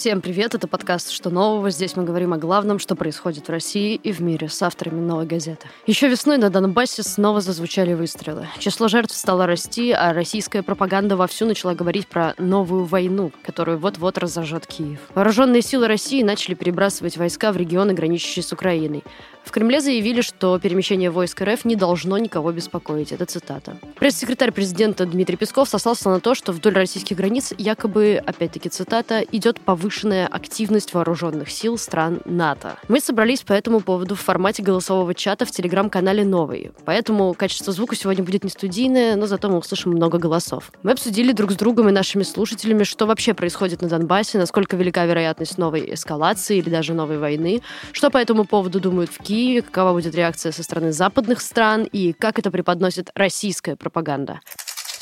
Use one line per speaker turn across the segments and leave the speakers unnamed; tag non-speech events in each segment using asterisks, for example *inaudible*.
Всем привет, это подкаст «Что нового?». Здесь мы говорим о главном, что происходит в России и в мире с авторами «Новой газеты». Еще весной на Донбассе снова зазвучали выстрелы. Число жертв стало расти, а российская пропаганда вовсю начала говорить про новую войну, которую вот-вот разожжет Киев. Вооруженные силы России начали перебрасывать войска в регионы, граничащие с Украиной. В Кремле заявили, что перемещение войск РФ не должно никого беспокоить. Это цитата. Пресс-секретарь президента Дмитрий Песков сослался на то, что вдоль российских границ якобы, опять-таки цитата, идет повышенная активность вооруженных сил стран НАТО. Мы собрались по этому поводу в формате голосового чата в телеграм-канале «Новый». Поэтому качество звука сегодня будет не студийное, но зато мы услышим много голосов. Мы обсудили друг с другом и нашими слушателями, что вообще происходит на Донбассе, насколько велика вероятность новой эскалации или даже новой войны, что по этому поводу думают в Киеве, какова будет реакция со стороны западных стран и как это преподносит российская пропаганда.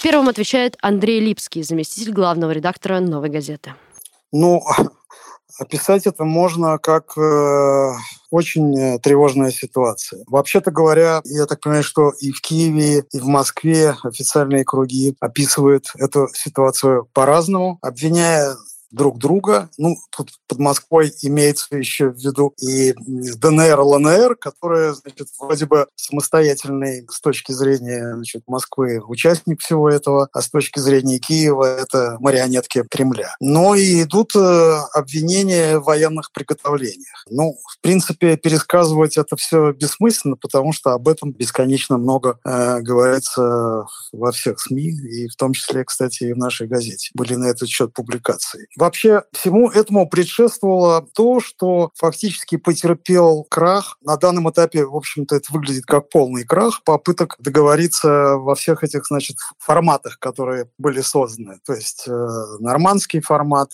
Первым отвечает Андрей Липский, заместитель главного редактора «Новой газеты».
Ну, *laughs* описать это можно как э, очень э, тревожная ситуация. Вообще-то говоря, я так понимаю, что и в Киеве, и в Москве официальные круги описывают эту ситуацию по-разному, обвиняя друг друга. Ну, тут под Москвой имеется еще в виду и ДНР, ЛНР, которые, значит, вроде бы самостоятельный с точки зрения значит, Москвы участник всего этого, а с точки зрения Киева это марионетки Кремля. Но и идут э, обвинения в военных приготовлениях. Ну, в принципе, пересказывать это все бессмысленно, потому что об этом бесконечно много э, говорится во всех СМИ, и в том числе, кстати, и в нашей газете. Были на этот счет публикации. Вообще всему этому предшествовало то, что фактически потерпел крах. На данном этапе, в общем-то, это выглядит как полный крах попыток договориться во всех этих, значит, форматах, которые были созданы. То есть э, нормандский формат,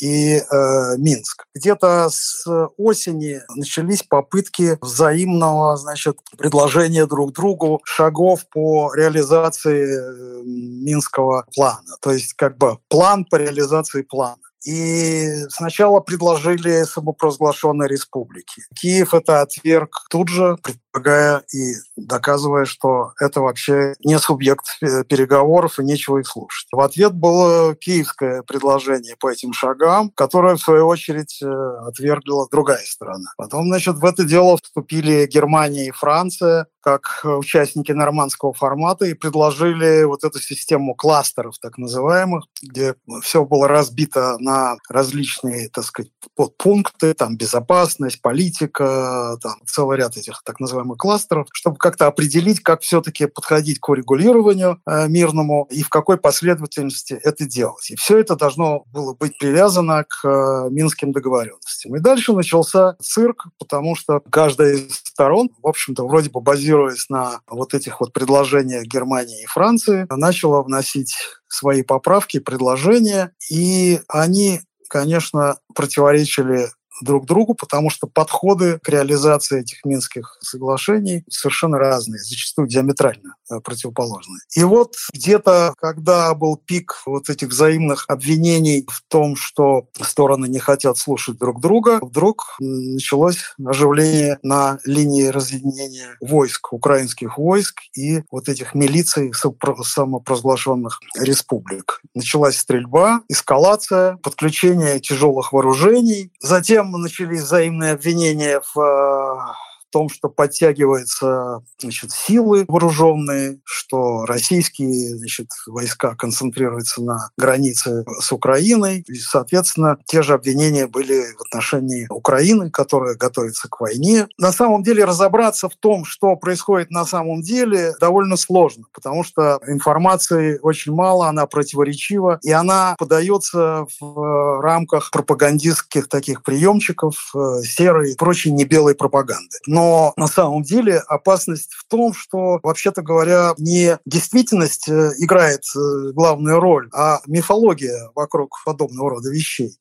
и э, Минск. Где-то с осени начались попытки взаимного значит, предложения друг другу шагов по реализации э, Минского плана. То есть как бы план по реализации плана. И сначала предложили самопровозглашенной республики. Киев это отверг тут же, предполагая и доказывая, что это вообще не субъект э, переговоров и нечего их слушать. В ответ было киевское предложение по этим шагам, которое, в свою очередь, э, отвергла другая сторона. Потом, значит, в это дело вступили Германия и Франция, как участники нормандского формата и предложили вот эту систему кластеров, так называемых, где все было разбито на различные, так сказать, подпункты, там безопасность, политика, там целый ряд этих так называемых кластеров, чтобы как-то определить, как все-таки подходить к урегулированию э, мирному и в какой последовательности это делать. И все это должно было быть привязано к э, минским договоренностям. И дальше начался цирк, потому что каждая из сторон, в общем-то, вроде бы базируясь на вот этих вот предложениях Германии и Франции, начала вносить свои поправки, предложения, и они конечно, противоречили друг другу, потому что подходы к реализации этих Минских соглашений совершенно разные, зачастую диаметрально э, противоположные. И вот где-то, когда был пик вот этих взаимных обвинений в том, что стороны не хотят слушать друг друга, вдруг началось оживление на линии разъединения войск, украинских войск и вот этих милиций самопровозглашенных республик. Началась стрельба, эскалация, подключение тяжелых вооружений. Затем начались взаимные обвинения в том, что подтягиваются значит, силы вооруженные, что российские значит, войска концентрируются на границе с Украиной. И, соответственно, те же обвинения были в отношении Украины, которая готовится к войне. На самом деле разобраться в том, что происходит на самом деле, довольно сложно, потому что информации очень мало, она противоречива, и она подается в рамках пропагандистских таких приемчиков э, серой и прочей небелой пропаганды. Но на самом деле опасность в том, что, вообще-то говоря, не действительность э, играет э, главную роль, а мифология вокруг подобного рода вещей.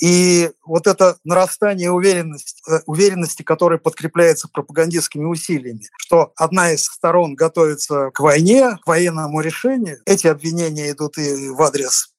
И вот это нарастание уверенности, э, уверенности, которая подкрепляется пропагандистскими усилиями, что одна из сторон готовится к войне, к военному решению, эти обвинения идут и в адрес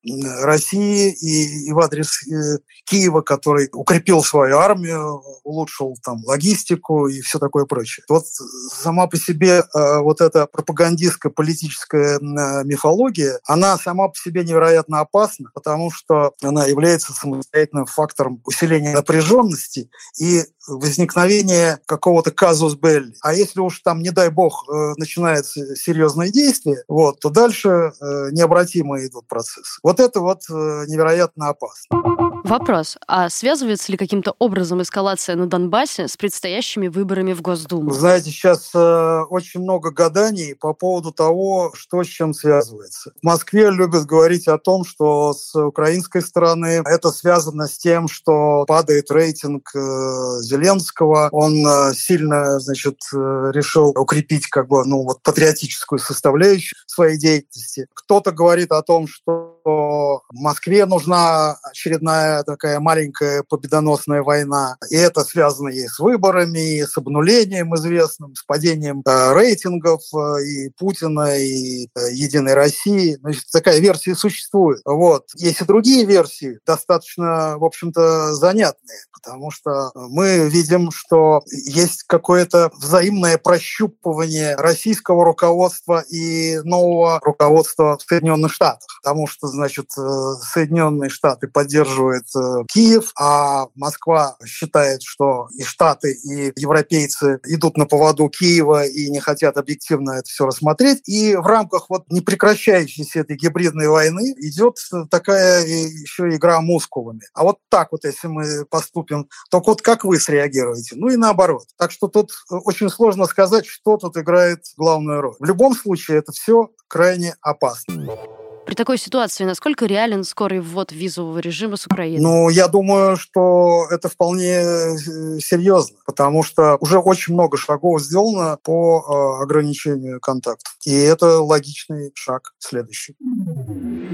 России и, и в адрес э, Киева, который укрепил свою армию, улучшил там логистику и все такое прочее. Вот сама по себе э, вот эта пропагандистская политическая мифология, она сама по себе невероятно опасна, потому что она является самостоятельным фактором усиления напряженности и возникновения какого-то казус белли. А если уж там, не дай бог, э, начинается серьезные действия, вот, то дальше э, необратимо идут процессы. Вот это вот э, невероятно опасно.
Вопрос. А связывается ли каким-то образом эскалация на Донбассе с предстоящими выборами в Госдуму?
Знаете, сейчас э, очень много гаданий по поводу того, что с чем связывается. В Москве любят говорить о том, что с украинской стороны это связано с тем, что падает рейтинг э, Зеленского. Он э, сильно, значит, э, решил укрепить как бы, ну, вот патриотическую составляющую своей деятельности. Кто-то говорит о том, что Москве нужна очередная такая маленькая победоносная война. И это связано и с выборами, и с обнулением известным, с падением э, рейтингов э, и Путина, и э, Единой России. Значит, такая версия существует. Вот. Есть и другие версии, достаточно, в общем-то, занятные, потому что мы видим, что есть какое-то взаимное прощупывание российского руководства и нового руководства в Соединенных Штатах. Потому что, значит, Соединенные Штаты поддерживают э, Киев, а Москва считает, что и Штаты, и европейцы идут на поводу Киева и не хотят объективно это все рассмотреть. И в рамках вот непрекращающейся этой гибридной войны идет такая еще игра мускулами. А вот так вот, если мы поступим, то вот как вы среагируете? Ну и наоборот. Так что тут очень сложно сказать, что тут играет главную роль. В любом случае это все крайне опасно.
При такой ситуации насколько реален скорый ввод визового режима с Украины?
Ну, я думаю, что это вполне э, серьезно, потому что уже очень много шагов сделано по э, ограничению контактов. И это логичный шаг следующий.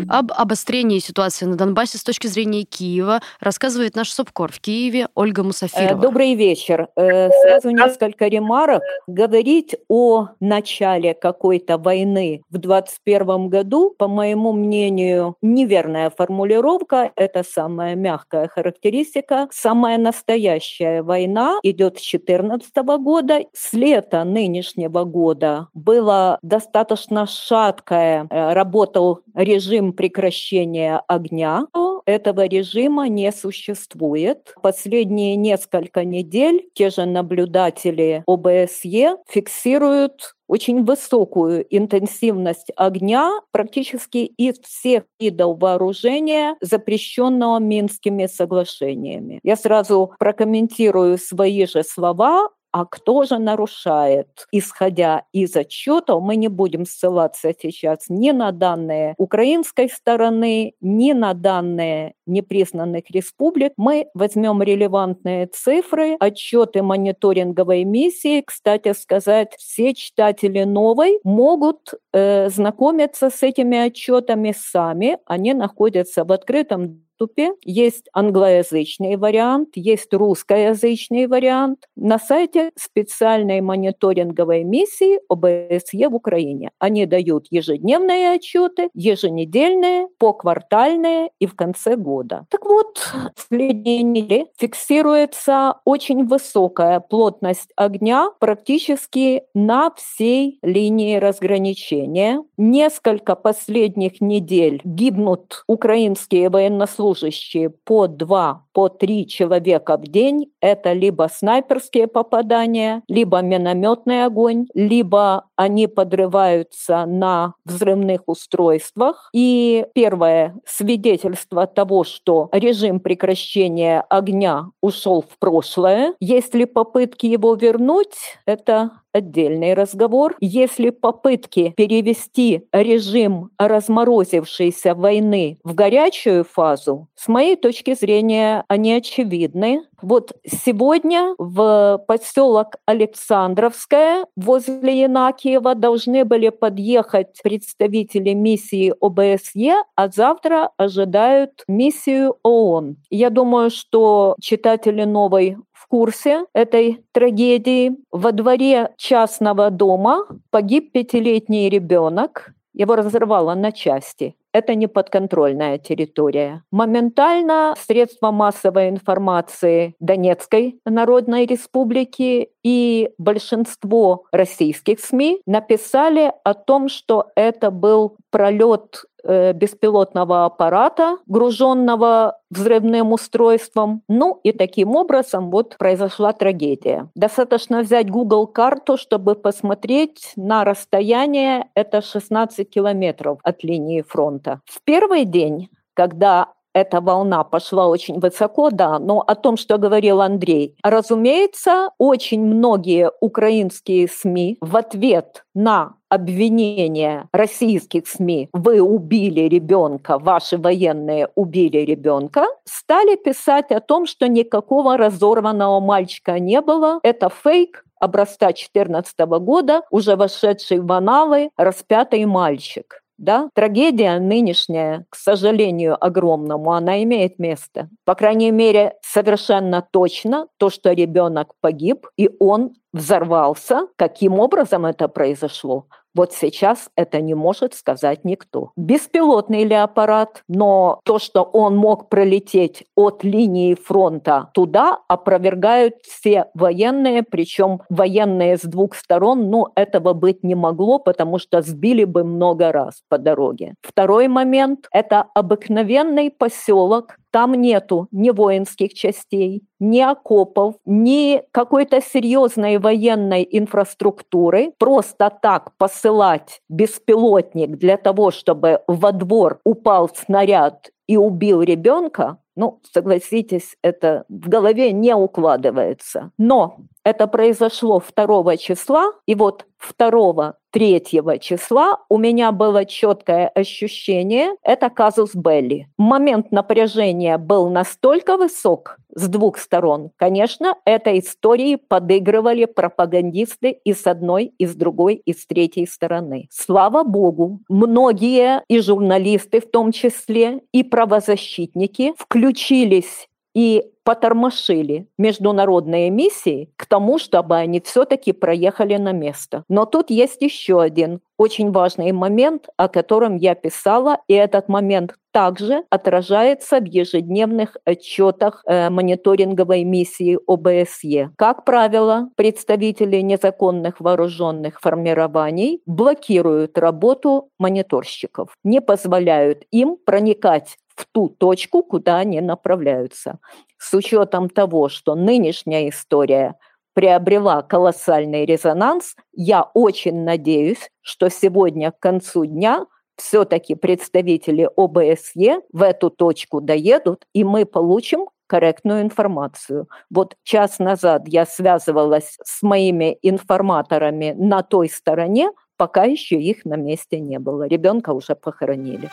Об обострении ситуации на Донбассе с точки зрения Киева рассказывает наш СОПКОР в Киеве Ольга Мусафирова.
Э, добрый вечер. Сразу несколько ремарок. Говорить о начале какой-то войны в 2021 году, по моему мнению, неверная формулировка. Это самая мягкая характеристика. Самая настоящая война идет с 2014 года. С лета нынешнего года было достаточно шаткое, э, работал режим прекращения огня. Этого режима не существует. Последние несколько недель те же наблюдатели ОБСЕ фиксируют очень высокую интенсивность огня практически из всех видов вооружения, запрещенного Минскими соглашениями. Я сразу прокомментирую свои же слова а кто же нарушает? Исходя из отчетов, мы не будем ссылаться сейчас ни на данные украинской стороны, ни на данные непризнанных республик. Мы возьмем релевантные цифры, отчеты мониторинговой миссии. Кстати сказать, все читатели новой могут э, знакомиться с этими отчетами сами. Они находятся в открытом доступе. Есть англоязычный вариант, есть русскоязычный вариант на сайте специальной мониторинговой миссии ОБСЕ в Украине. Они дают ежедневные отчеты, еженедельные, поквартальные и в конце года. Так вот, в последние недели фиксируется очень высокая плотность огня практически на всей линии разграничения. Несколько последних недель гибнут украинские военнослужащие служащие по два, по три человека в день, это либо снайперские попадания, либо минометный огонь, либо они подрываются на взрывных устройствах. И первое свидетельство того, что режим прекращения огня ушел в прошлое. Если попытки его вернуть, это отдельный разговор. Если попытки перевести режим разморозившейся войны в горячую фазу, с моей точки зрения, они очевидны. Вот сегодня в поселок Александровское возле Янакиева должны были подъехать представители миссии ОБСЕ, а завтра ожидают миссию ООН. Я думаю, что читатели новой в курсе этой трагедии. Во дворе частного дома погиб пятилетний ребенок. Его разорвало на части. Это не подконтрольная территория. Моментально средства массовой информации Донецкой Народной Республики и большинство российских СМИ написали о том, что это был пролет беспилотного аппарата, груженного взрывным устройством. Ну и таким образом вот произошла трагедия. Достаточно взять Google карту, чтобы посмотреть на расстояние, это 16 километров от линии фронта. В первый день когда эта волна пошла очень высоко, да, но о том, что говорил Андрей. Разумеется, очень многие украинские СМИ в ответ на обвинения российских СМИ «Вы убили ребенка, ваши военные убили ребенка», стали писать о том, что никакого разорванного мальчика не было. Это фейк, образца 2014 года, уже вошедший в аналы распятый мальчик. Да? Трагедия нынешняя, к сожалению, огромному, она имеет место. По крайней мере, совершенно точно то, что ребенок погиб, и он взорвался. Каким образом это произошло? Вот сейчас это не может сказать никто. Беспилотный ли аппарат, но то, что он мог пролететь от линии фронта туда, опровергают все военные, причем военные с двух сторон, но этого быть не могло, потому что сбили бы много раз по дороге. Второй момент – это обыкновенный поселок, там нету ни воинских частей, ни окопов, ни какой-то серьезной военной инфраструктуры. Просто так посылать беспилотник для того, чтобы во двор упал снаряд и убил ребенка, ну, согласитесь, это в голове не укладывается. Но это произошло 2 числа, и вот 2 3 числа у меня было четкое ощущение, это казус Белли. Момент напряжения был настолько высок с двух сторон. Конечно, этой истории подыгрывали пропагандисты и с одной, и с другой, и с третьей стороны. Слава богу, многие и журналисты в том числе, и правозащитники включились и потормошили международные миссии к тому, чтобы они все-таки проехали на место. Но тут есть еще один очень важный момент, о котором я писала, и этот момент также отражается в ежедневных отчетах э, мониторинговой миссии ОБСЕ. Как правило, представители незаконных вооруженных формирований блокируют работу мониторщиков, не позволяют им проникать в ту точку, куда они направляются. С учетом того, что нынешняя история приобрела колоссальный резонанс, я очень надеюсь, что сегодня к концу дня все-таки представители ОБСЕ в эту точку доедут, и мы получим корректную информацию. Вот час назад я связывалась с моими информаторами на той стороне, пока еще их на месте не было. Ребенка уже похоронили.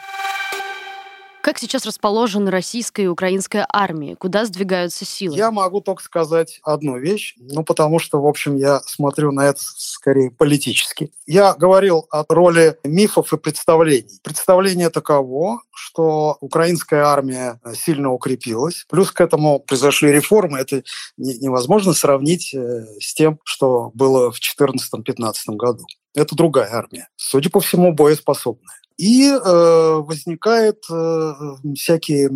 Как сейчас расположены российская и украинская армии? Куда сдвигаются силы?
Я могу только сказать одну вещь, ну, потому что, в общем, я смотрю на это скорее политически. Я говорил о роли мифов и представлений. Представление таково, что украинская армия сильно укрепилась, плюс к этому произошли реформы. Это невозможно сравнить э, с тем, что было в 2014-2015 году. Это другая армия, судя по всему, боеспособная. И э, возникают э, всякие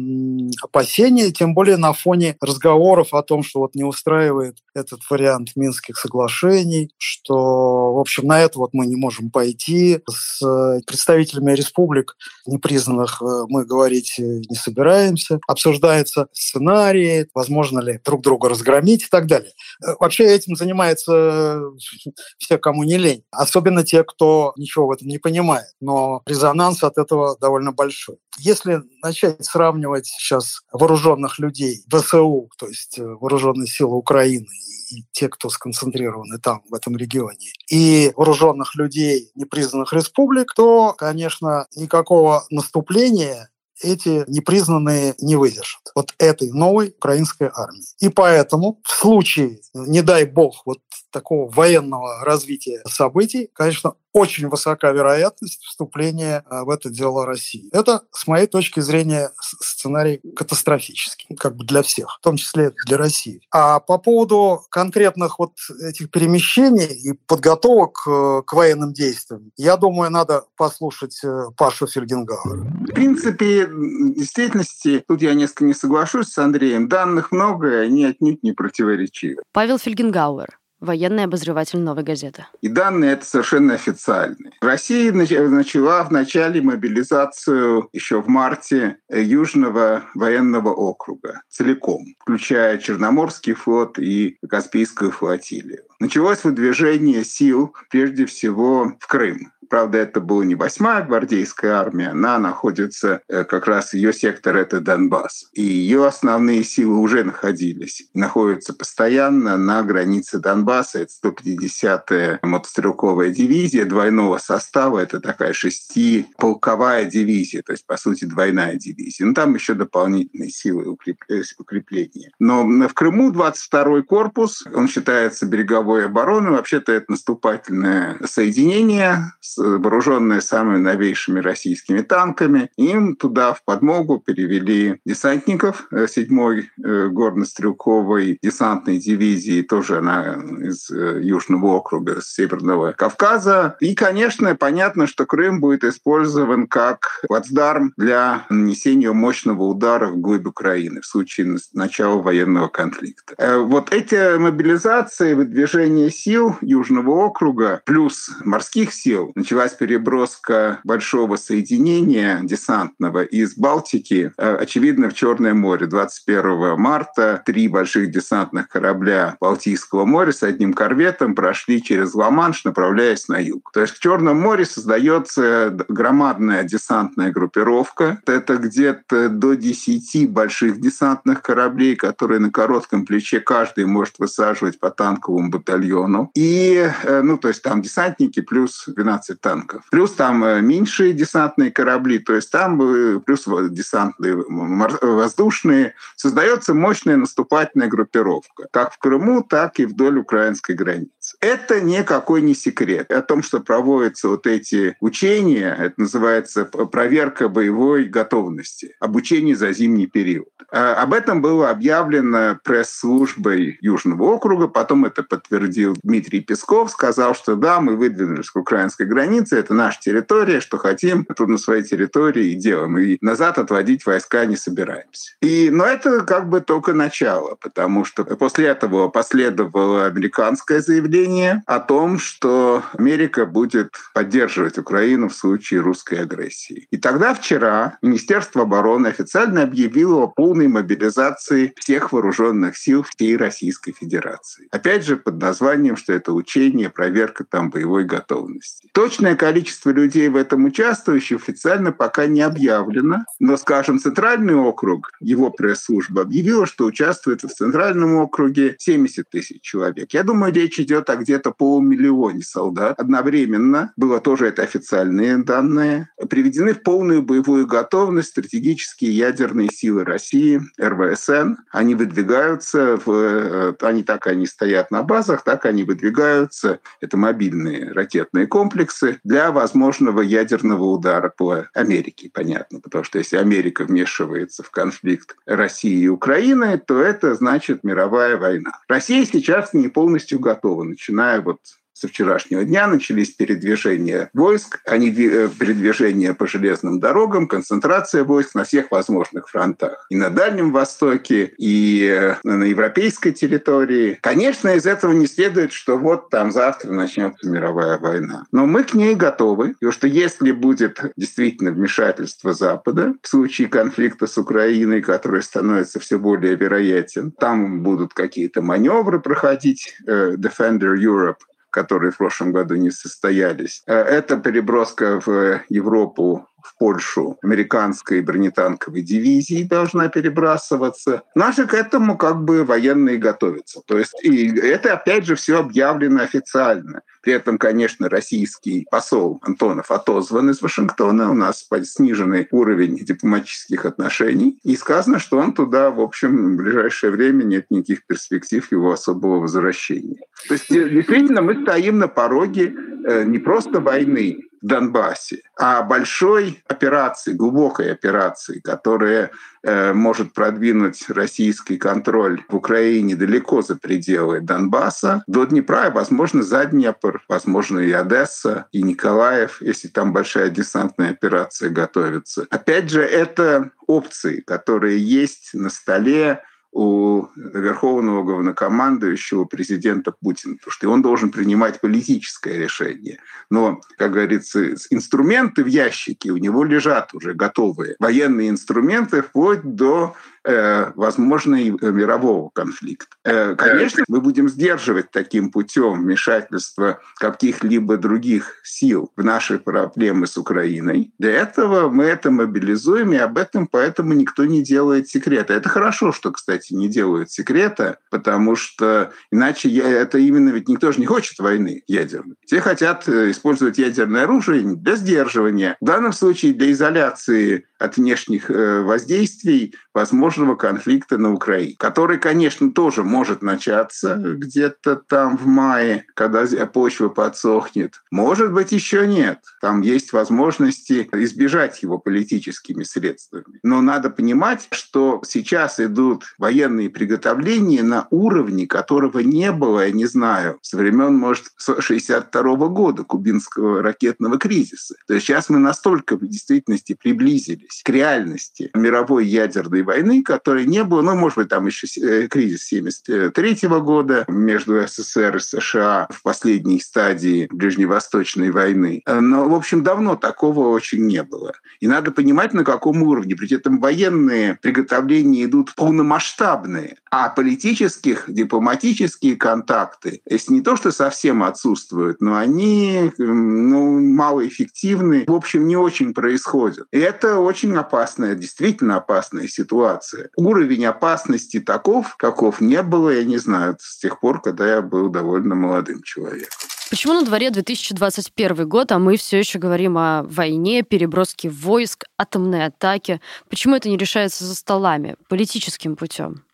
опасения, тем более на фоне разговоров о том, что вот не устраивает этот вариант Минских соглашений, что, в общем, на это вот мы не можем пойти. С э, представителями республик непризнанных э, мы говорить э, не собираемся. Обсуждается сценарий, возможно ли друг друга разгромить и так далее. Вообще этим занимается *laughs* все, кому не лень. Особенно те, кто ничего в этом не понимает. Но резонанс резонанс от этого довольно большой. Если начать сравнивать сейчас вооруженных людей, ВСУ, то есть э, вооруженные силы Украины и те, кто сконцентрированы там, в этом регионе, и вооруженных людей непризнанных республик, то, конечно, никакого наступления эти непризнанные не выдержат вот этой новой украинской армии. И поэтому в случае, не дай бог, вот такого военного развития событий, конечно, очень высока вероятность вступления в это дело России. Это, с моей точки зрения, сценарий катастрофический, как бы для всех, в том числе для России. А по поводу конкретных вот этих перемещений и подготовок к военным действиям, я думаю, надо послушать Пашу Фельгенгауэра.
В принципе, в действительности, тут я несколько не соглашусь с Андреем, данных много, и они отнюдь не противоречивы.
Павел Фельгенгауэр, военный обозреватель «Новой газеты».
И данные это совершенно официальные. Россия начала в начале мобилизацию еще в марте Южного военного округа целиком, включая Черноморский флот и Каспийскую флотилию. Началось выдвижение сил прежде всего в Крым. Правда, это была не восьмая гвардейская армия, она находится, э, как раз ее сектор — это Донбасс. И ее основные силы уже находились, находятся постоянно на границе Донбасса. Это 150-я мотострелковая дивизия двойного состава. Это такая шестиполковая дивизия, то есть, по сути, двойная дивизия. Но там еще дополнительные силы э, укрепления. Но в Крыму 22-й корпус, он считается береговой обороной. Вообще-то это наступательное соединение с вооруженные самыми новейшими российскими танками. Им туда в подмогу перевели десантников 7-й э, э, горно-стрелковой десантной дивизии, тоже она из э, Южного округа, с Северного Кавказа. И, конечно, понятно, что Крым будет использован как плацдарм для нанесения мощного удара вглубь Украины в случае начала военного конфликта. Вот эти мобилизации, выдвижение сил Южного округа плюс морских сил началась переброска большого соединения десантного из Балтики, э, очевидно, в Черное море. 21 марта три больших десантных корабля Балтийского моря с одним корветом прошли через Ла-Манш, направляясь на юг. То есть в Черном море создается громадная десантная группировка. Это где-то до 10 больших десантных кораблей, которые на коротком плече каждый может высаживать по танковому батальону. И, э, ну, то есть там десантники плюс 12 12 танков. Плюс там э, меньшие десантные корабли, то есть там плюс десантные воздушные. Создается мощная наступательная группировка, как в Крыму, так и вдоль украинской границы. Это никакой не секрет. О том, что проводятся вот эти учения, это называется проверка боевой готовности, обучение за зимний период. А, об этом было объявлено пресс-службой Южного округа, потом это подтвердил Дмитрий Песков, сказал, что да, мы выдвинулись к украинской границе, это наша территория, что хотим, тут на своей территории и делаем. И назад отводить войска не собираемся. И, но это как бы только начало, потому что после этого последовало американское заявление о том, что Америка будет поддерживать Украину в случае русской агрессии. И тогда вчера Министерство обороны официально объявило о полной мобилизации всех вооруженных сил всей Российской Федерации. Опять же, под названием, что это учение, проверка там боевой готовности. То, Точное количество людей в этом участвующих официально пока не объявлено, но, скажем, Центральный округ, его пресс-служба объявила, что участвует в Центральном округе 70 тысяч человек. Я думаю, речь идет о где-то полумиллионе солдат. Одновременно, было тоже это официальные данные, приведены в полную боевую готовность стратегические ядерные силы России, РВСН. Они выдвигаются, в, э, они так они стоят на базах, так они выдвигаются. Это мобильные ракетные комплексы для возможного ядерного удара по Америке, понятно. Потому что если Америка вмешивается в конфликт России и Украины, то это значит мировая война. Россия сейчас не полностью готова, начиная вот со вчерашнего дня начались передвижения войск, они э, передвижения по железным дорогам, концентрация войск на всех возможных фронтах. И на Дальнем Востоке, и э, на европейской территории. Конечно, из этого не следует, что вот там завтра начнется мировая война. Но мы к ней готовы, потому что если будет действительно вмешательство Запада в случае конфликта с Украиной, который становится все более вероятен, там будут какие-то маневры проходить, э, Defender Europe, которые в прошлом году не состоялись. Э, это переброска в Европу в Польшу американской бронетанковой дивизии должна перебрасываться. Наши к этому как бы военные готовятся. То есть и это опять же все объявлено официально. При этом, конечно, российский посол Антонов отозван из Вашингтона. У нас сниженный уровень дипломатических отношений. И сказано, что он туда, в общем, в ближайшее время нет никаких перспектив его особого возвращения. То есть действительно мы стоим на пороге э, не просто войны, Донбассе, а большой операции, глубокой операции, которая э, может продвинуть российский контроль в Украине далеко за пределы Донбасса, до Днепра, возможно, за Днепр, возможно, и Одесса, и Николаев, если там большая десантная операция готовится. Опять же, это опции, которые есть на столе, у верховного главнокомандующего президента Путина, потому что он должен принимать политическое решение. Но, как говорится, инструменты в ящике у него лежат уже готовые. Военные инструменты вплоть до Э, возможный э, мирового конфликта. Э, конечно, мы будем сдерживать таким путем вмешательство каких-либо других сил в наши проблемы с Украиной. Для этого мы это мобилизуем, и об этом поэтому никто не делает секрета. Это хорошо, что, кстати, не делают секрета, потому что иначе это именно ведь никто же не хочет войны ядерной. Все хотят использовать ядерное оружие для сдерживания. В данном случае для изоляции от внешних воздействий, возможно, возможного конфликта на Украине, который, конечно, тоже может начаться где-то там в мае, когда почва подсохнет. Может быть, еще нет. Там есть возможности избежать его политическими средствами. Но надо понимать, что сейчас идут военные приготовления на уровне, которого не было, я не знаю, с времен, может, 62 года кубинского ракетного кризиса. То есть сейчас мы настолько в действительности приблизились к реальности мировой ядерной войны, которой не было, ну, может быть, там еще э, кризис 73 года между СССР и США в последней стадии Ближневосточной войны. Но, в общем, давно такого очень не было. И надо понимать, на каком уровне. При этом военные приготовления идут полномасштабные, а политических, дипломатические контакты, если не то, что совсем отсутствуют, но они ну, малоэффективны, в общем, не очень происходят. И это очень опасная, действительно опасная ситуация ситуация. Уровень опасности таков, каков не было, я не знаю, с тех пор, когда я был довольно молодым человеком.
Почему на дворе 2021 год, а мы все еще говорим о войне, переброске войск, атомной атаке? Почему это не решается за столами, политическим путем?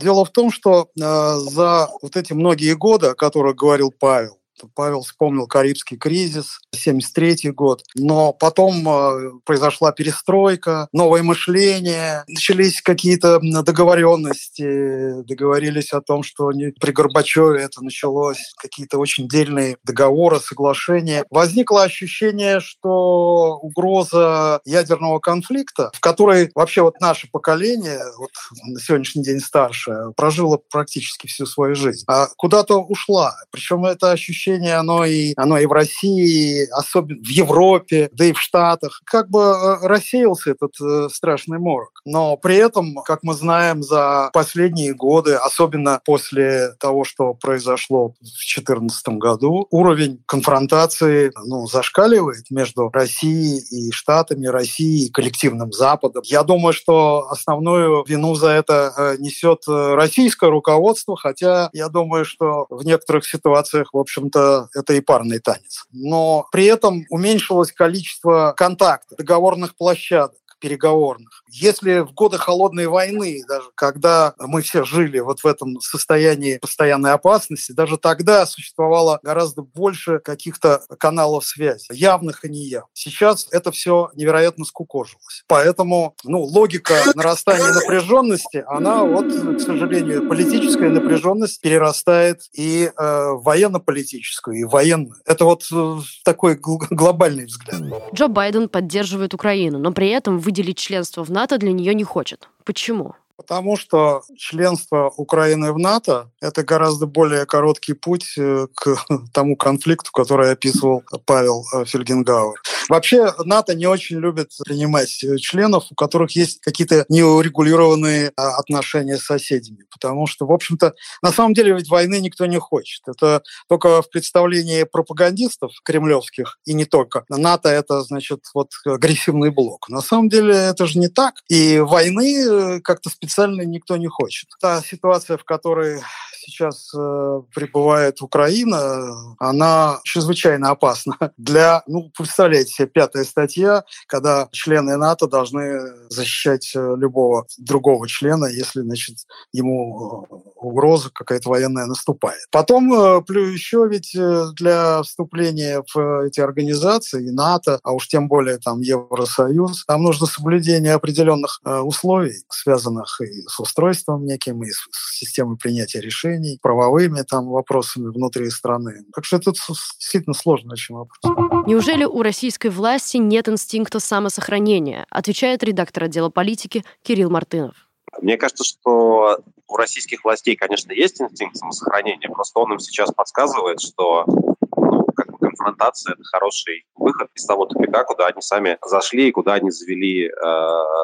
Дело в том, что э, за вот эти многие годы, о которых говорил Павел, Павел вспомнил Карибский кризис, 73 год. Но потом э, произошла перестройка, новое мышление, начались какие-то договоренности, договорились о том, что при Горбачеве это началось, какие-то очень дельные договоры, соглашения. Возникло ощущение, что угроза ядерного конфликта, в которой вообще вот наше поколение, вот на сегодняшний день старшее, прожило практически всю свою жизнь, а куда-то ушла. Причем это ощущение ощущение, оно и, оно и в России, особенно в Европе, да и в Штатах. Как бы э, рассеялся этот э, страшный морок. Но при этом, как мы знаем, за последние годы, особенно после того, что произошло в 2014 году, уровень конфронтации ну, зашкаливает между Россией и Штатами, Россией и коллективным Западом. Я думаю, что основную вину за это э, несет российское руководство, хотя я думаю, что в некоторых ситуациях, в общем-то, это, и парный танец. Но при этом уменьшилось количество контактов, договорных площадок переговорных. Если в годы холодной войны, даже когда мы все жили вот в этом состоянии постоянной опасности, даже тогда существовало гораздо больше каких-то каналов связи, явных и неявных. Сейчас это все невероятно скукожилось. Поэтому ну, логика нарастания напряженности, она вот, к сожалению, политическая напряженность перерастает и э, военно-политическую, и военную. Это вот э, такой глобальный взгляд.
Джо Байден поддерживает Украину, но при этом вы выделить членство в НАТО для нее не хочет. Почему?
Потому что членство Украины в НАТО – это гораздо более короткий путь э, к *laughs* тому конфликту, который описывал Павел э, Фельгенгауэр. Вообще НАТО не очень любит принимать э, членов, у которых есть какие-то неурегулированные отношения с соседями. Потому что, в общем-то, на самом деле ведь войны никто не хочет. Это только в представлении пропагандистов кремлевских, и не только. НАТО – это, значит, вот агрессивный блок. На самом деле это же не так. И войны как-то специально никто не хочет. Та ситуация, в которой сейчас э, пребывает Украина, она чрезвычайно опасна *laughs* для, ну, представляете себе, пятая статья, когда члены НАТО должны защищать э, любого другого члена, если, значит, ему э, угроза какая-то военная наступает. Потом, плюс еще ведь для вступления в эти организации, НАТО, а уж тем более там Евросоюз, там нужно соблюдение определенных условий, связанных и с устройством неким, и с системой принятия решений, решений, правовыми там вопросами внутри страны. Так что это действительно сложный очень вопрос.
Неужели у российской власти нет инстинкта самосохранения? Отвечает редактор отдела политики Кирилл Мартынов.
Мне кажется, что у российских властей, конечно, есть инстинкт самосохранения, просто он им сейчас подсказывает, что конфронтация – это хороший выход из того тупика, куда они сами зашли и куда они завели э,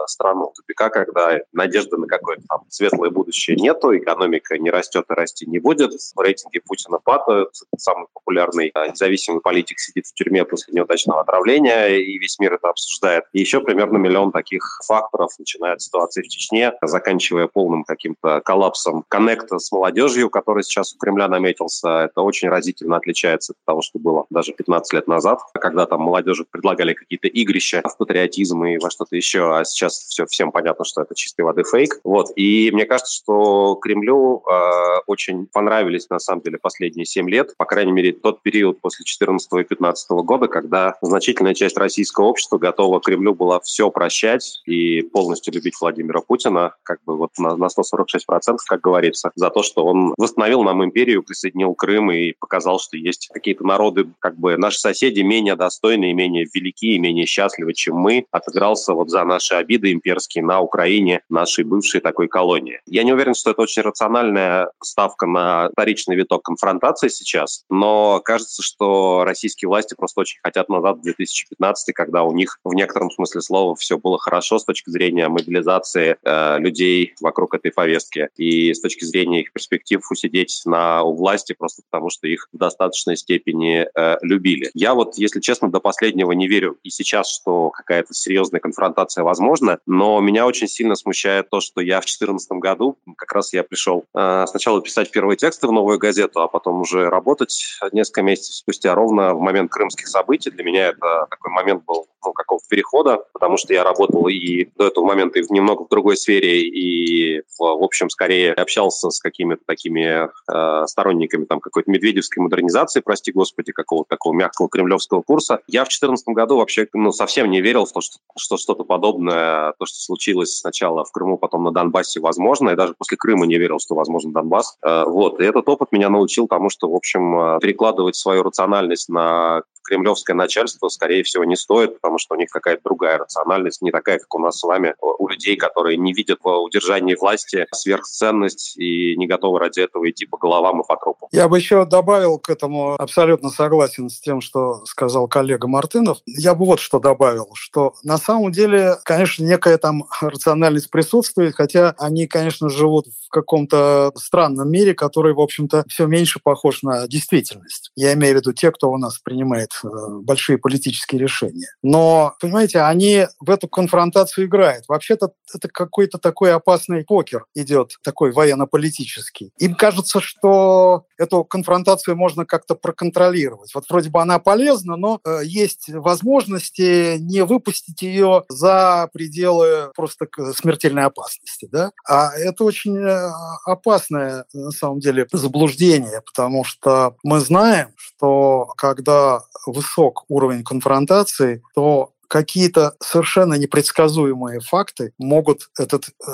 страну. Тупика, когда надежды на какое-то там светлое будущее нету, экономика не растет и расти не будет, рейтинги Путина падают, самый популярный э, независимый политик сидит в тюрьме после неудачного отравления, и весь мир это обсуждает. И еще примерно миллион таких факторов, начиная от ситуации в Чечне, заканчивая полным каким-то коллапсом коннекта с молодежью, который сейчас у Кремля наметился. Это очень разительно отличается от того, что было даже 15 лет назад, когда там молодежи предлагали какие-то игрища в патриотизм и во что-то еще, а сейчас все всем понятно, что это чистой воды фейк. Вот. И мне кажется, что Кремлю э, очень понравились, на самом деле, последние 7 лет, по крайней мере, тот период после 14 и 15 года, когда значительная часть российского общества готова Кремлю была все прощать и полностью любить Владимира Путина, как бы вот на, на 146%, как говорится, за то, что он восстановил нам империю, присоединил Крым и показал, что есть какие-то народы, как бы наши соседи менее достойные, менее велики и менее счастливы, чем мы, отыгрался вот за наши обиды имперские на Украине, нашей бывшей такой колонии. Я не уверен, что это очень рациональная ставка на вторичный виток конфронтации сейчас, но кажется, что российские власти просто очень хотят назад в 2015, когда у них в некотором смысле слова все было хорошо с точки зрения мобилизации э, людей вокруг этой повестки и с точки зрения их перспектив усидеть на у власти просто потому, что их в достаточной степени э, любили. Я вот, если честно, до последнего не верю и сейчас, что какая-то серьезная конфронтация возможна, но меня очень сильно смущает то, что я в 2014 году, как раз я пришел э, сначала писать первые тексты в новую газету, а потом уже работать несколько месяцев спустя, ровно в момент крымских событий. Для меня это такой момент был ну, какого-то перехода, потому что я работал и до этого момента и немного в другой сфере, и, в, в общем, скорее общался с какими-то такими э, сторонниками там какой-то медведевской модернизации, прости господи, какого-то такого мягкого кремлевского курса. Я в 2014 году вообще ну, совсем не верил в то, что, что что-то подобное, то, что случилось сначала в Крыму, потом на Донбассе, возможно, и даже после Крыма не верил, что возможно Донбасс. Э, вот, и этот опыт меня научил тому, что, в общем, э, перекладывать свою рациональность на кремлевское начальство, скорее всего, не стоит, потому что у них какая-то другая рациональность, не такая, как у нас с вами, у людей, которые не видят в удержании власти сверхценность и не готовы ради этого идти по головам и по трупу.
Я бы еще добавил к этому, абсолютно согласен с тем, что сказал коллега Мартынов. Я бы вот что добавил, что на самом деле, конечно, некая там *laughs* рациональность присутствует, хотя они, конечно, живут в каком-то странном мире, который, в общем-то, все меньше похож на действительность. Я имею в виду те, кто у нас принимает Э, большие политические решения. Но, понимаете, они в эту конфронтацию играют. Вообще-то это какой-то такой опасный покер идет, такой военно-политический. Им кажется, что эту конфронтацию можно как-то проконтролировать. Вот вроде бы она полезна, но э, есть возможности не выпустить ее за пределы просто смертельной опасности. Да? А это очень э, опасное, на самом деле, заблуждение, потому что мы знаем, что когда высок уровень конфронтации, то какие-то совершенно непредсказуемые факты могут этот э,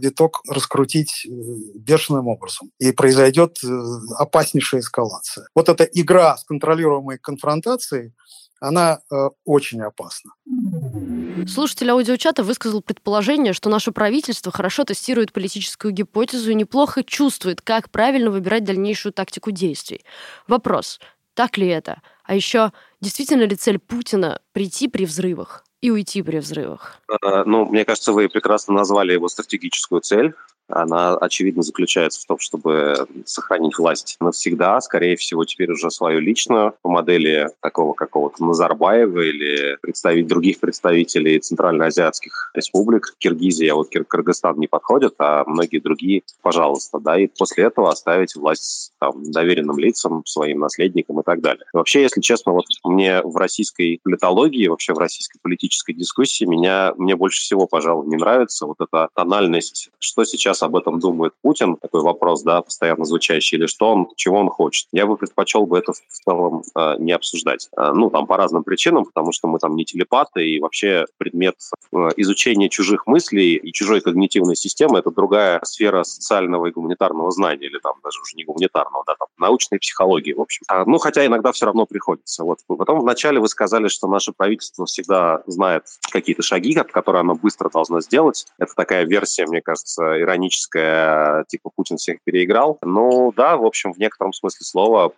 виток раскрутить э, бешеным образом. И произойдет э, опаснейшая эскалация. Вот эта игра с контролируемой конфронтацией, она э, очень опасна.
Слушатель аудиочата высказал предположение, что наше правительство хорошо тестирует политическую гипотезу и неплохо чувствует, как правильно выбирать дальнейшую тактику действий. Вопрос, так ли это? А еще, действительно ли цель Путина прийти при взрывах и уйти при взрывах?
Э, ну, мне кажется, вы прекрасно назвали его стратегическую цель она, очевидно, заключается в том, чтобы сохранить власть навсегда, скорее всего, теперь уже свою личную, по модели такого какого-то Назарбаева или представить других представителей центральноазиатских республик. Киргизия, вот Кыргызстан не подходит, а многие другие, пожалуйста, да, и после этого оставить власть там, доверенным лицам, своим наследникам и так далее. Вообще, если честно, вот мне в российской политологии, вообще в российской политической дискуссии меня, мне больше всего, пожалуй, не нравится вот эта тональность, что сейчас сейчас об этом думает Путин, такой вопрос, да, постоянно звучащий, или что он, чего он хочет. Я бы предпочел бы это в целом э, не обсуждать. Э, ну, там, по разным причинам, потому что мы там не телепаты, и вообще предмет э, изучения чужих мыслей и чужой когнитивной системы — это другая сфера социального и гуманитарного знания, или там даже уже не гуманитарного, да, там, научной психологии, в общем. А, ну, хотя иногда все равно приходится. Вот. Потом вначале вы сказали, что наше правительство всегда знает какие-то шаги, которые оно быстро должно сделать. Это такая версия, мне кажется, ироническая ироническое, типа Путин всех переиграл. Ну да, в общем, в некотором смысле слова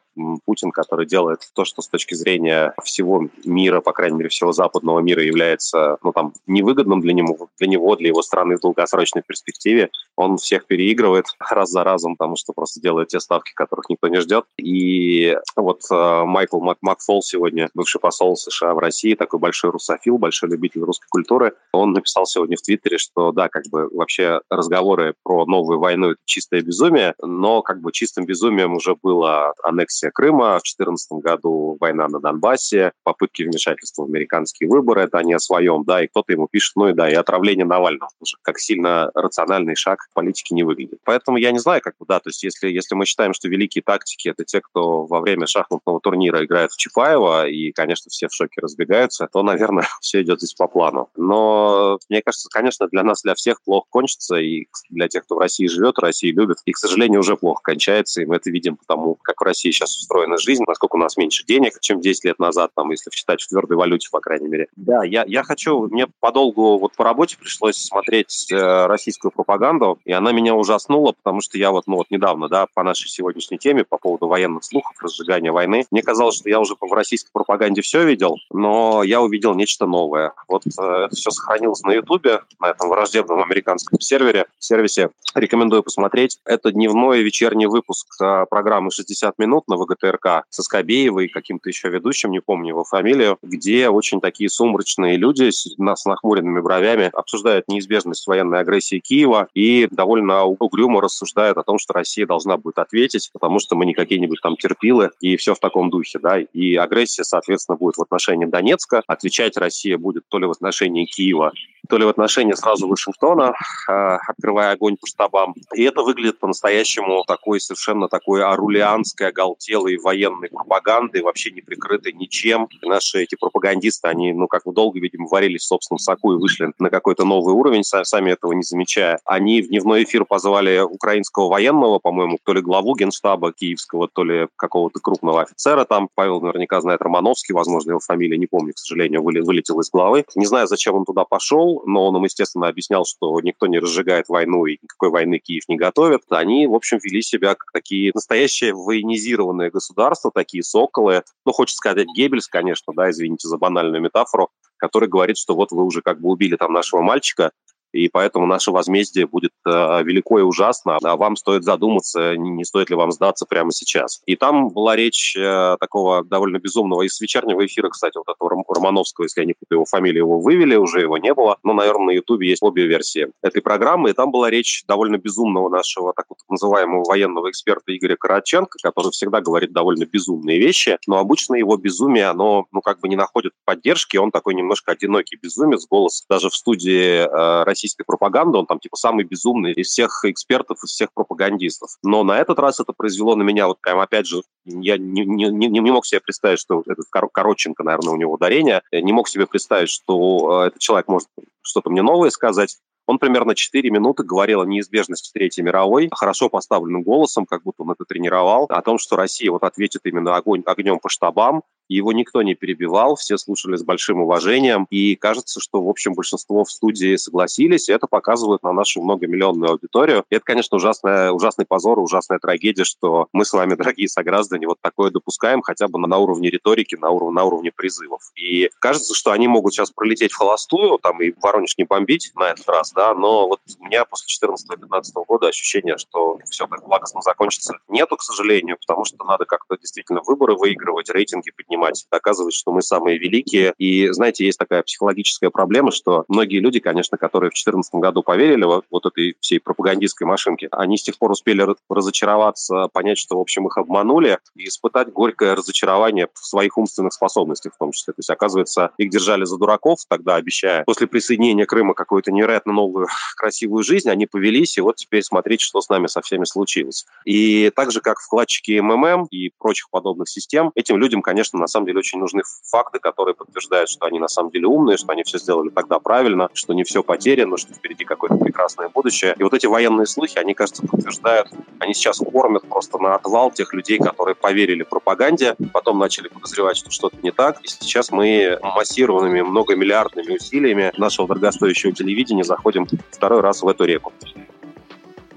Путин, который делает то, что с точки зрения всего мира, по крайней мере, всего западного мира является, ну там, невыгодным для него, для него, для его страны в долгосрочной перспективе, он всех переигрывает *laughs* раз за разом, потому что просто делает те ставки, которых никто не ждет. И вот э, Майкл Мак Макфол сегодня, бывший посол США в России, такой большой русофил, большой любитель русской культуры, он написал сегодня в Твиттере, что да, как бы вообще разговоры про новую войну — это чистое безумие, но как бы чистым безумием уже была аннексия Крыма в 2014 году, война на Донбассе, попытки вмешательства в американские выборы, это они о своем, да, и кто-то ему пишет, ну и да, и отравление Навального уже, как сильно рациональный шаг политики не выглядит. Поэтому я не знаю, как бы, да, то есть если, если мы считаем, что великие тактики — это те, кто во время шахматного турнира играет в Чапаева, и, конечно, все в шоке разбегаются, то, наверное, *laughs* все идет здесь по плану. Но мне кажется, конечно, для нас, для всех плохо кончится, и для тех, кто в России живет, России любит, и, к сожалению, уже плохо кончается, и мы это видим потому, как в России сейчас устроена жизнь, насколько у нас меньше денег, чем 10 лет назад, там, если считать в твердой валюте, по крайней мере. Да, я, я хочу, мне подолгу вот по работе пришлось смотреть э, российскую пропаганду, и она меня ужаснула, потому что я вот, ну вот недавно, да, по нашей сегодняшней теме, по поводу военных слухов, разжигания войны, мне казалось, что я уже в российской пропаганде все видел, но я увидел нечто новое. Вот э, все сохранилось на Ютубе, на этом враждебном американском сервере, сервисе, Рекомендую посмотреть. Это дневной вечерний выпуск а, программы «60 минут» на ВГТРК со Скобеевой, каким-то еще ведущим, не помню его фамилию, где очень такие сумрачные люди с нахмуренными бровями обсуждают неизбежность военной агрессии Киева и довольно угрюмо рассуждают о том, что Россия должна будет ответить, потому что мы не какие-нибудь там терпилы, и все в таком духе, да, и агрессия, соответственно, будет в отношении Донецка, отвечать Россия будет то ли в отношении Киева, то ли в отношении сразу Вашингтона, а, открывая огонь по штабам. И это выглядит по-настоящему такой совершенно такой арулианской, оголтелой военной пропагандой, вообще не прикрытой ничем. И наши эти пропагандисты, они, ну, как бы долго, видимо, варились в собственном соку и вышли на какой-то новый уровень, сами этого не замечая. Они в дневной эфир позвали украинского военного, по-моему, то ли главу генштаба киевского, то ли какого-то крупного офицера там. Павел наверняка знает Романовский, возможно, его фамилия, не помню, к сожалению, вылетел из головы. Не знаю, зачем он туда пошел, но он им, естественно, объяснял, что никто не разжигает войну и никакой войны Киев не готовит. Они, в общем, вели себя как такие настоящие военизированные государства, такие соколы. Ну, хочется сказать Геббельс, конечно, да, извините за банальную метафору, который говорит, что вот вы уже как бы убили там нашего мальчика, и поэтому наше возмездие будет э, велико и ужасно, а вам стоит задуматься, не, стоит ли вам сдаться прямо сейчас. И там была речь э, такого довольно безумного из вечернего эфира, кстати, вот этого Романовского, если я не путаю его фамилию, его вывели, уже его не было, но, наверное, на Ютубе есть обе версии этой программы, и там была речь довольно безумного нашего так вот называемого военного эксперта Игоря Караченко, который всегда говорит довольно безумные вещи, но обычно его безумие, оно, ну, как бы не находит поддержки, он такой немножко одинокий безумец, голос даже в студии э, российской пропаганды, он там типа самый безумный из всех экспертов, из всех пропагандистов. Но на этот раз это произвело на меня вот прям опять же, я не, не, не, не мог себе представить, что этот Коротченко, наверное, у него ударение, не мог себе представить, что э, этот человек может что-то мне новое сказать. Он примерно 4 минуты говорил о неизбежности Третьей мировой, хорошо поставленным голосом, как будто он это тренировал, о том, что Россия вот ответит именно огонь, огнем по штабам, его никто не перебивал, все слушали с большим уважением, и кажется, что, в общем, большинство в студии согласились, это показывает на нашу многомиллионную аудиторию. И это, конечно, ужасная, ужасный позор, ужасная трагедия, что мы с вами, *laughs* дорогие сограждане, вот такое допускаем хотя бы на уровне риторики, на уровне, на уровне призывов. И кажется, что они могут сейчас пролететь в холостую, там и Воронеж не бомбить на этот раз, да, но вот у меня после 14-15 года ощущение, что все так благостно закончится, нету, к сожалению, потому что надо как-то действительно выборы выигрывать, рейтинги поднимать, доказывать, что мы самые великие. И, знаете, есть такая психологическая проблема, что многие люди, конечно, которые в 2014 году поверили вот, вот этой всей пропагандистской машинке, они с тех пор успели разочароваться, понять, что, в общем, их обманули, и испытать горькое разочарование в своих умственных способностях в том числе. То есть, оказывается, их держали за дураков, тогда обещая после присоединения Крыма какую-то невероятно новую красивую жизнь, они повелись, и вот теперь смотрите, что с нами со всеми случилось. И так же, как вкладчики МММ и прочих подобных систем, этим людям, конечно, на самом деле очень нужны факты, которые подтверждают, что они на самом деле умные, что они все сделали тогда правильно, что не все потеряно, что впереди какое-то прекрасное будущее. И вот эти военные слухи, они, кажется, подтверждают, они сейчас кормят просто на отвал тех людей, которые поверили пропаганде, потом начали подозревать, что что-то не так. И сейчас мы массированными многомиллиардными усилиями нашего дорогостоящего телевидения заходим второй раз в эту реку.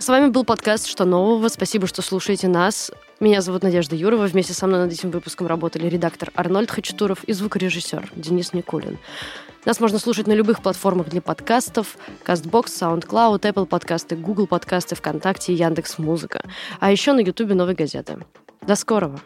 С вами был подкаст «Что нового?». Спасибо, что слушаете нас. Меня зовут Надежда Юрова. Вместе со мной над этим выпуском работали редактор Арнольд Хачатуров и звукорежиссер Денис Никулин. Нас можно слушать на любых платформах для подкастов. CastBox, SoundCloud, Apple подкасты, Google подкасты, ВКонтакте и Яндекс.Музыка. А еще на Ютубе «Новой газеты». До скорого!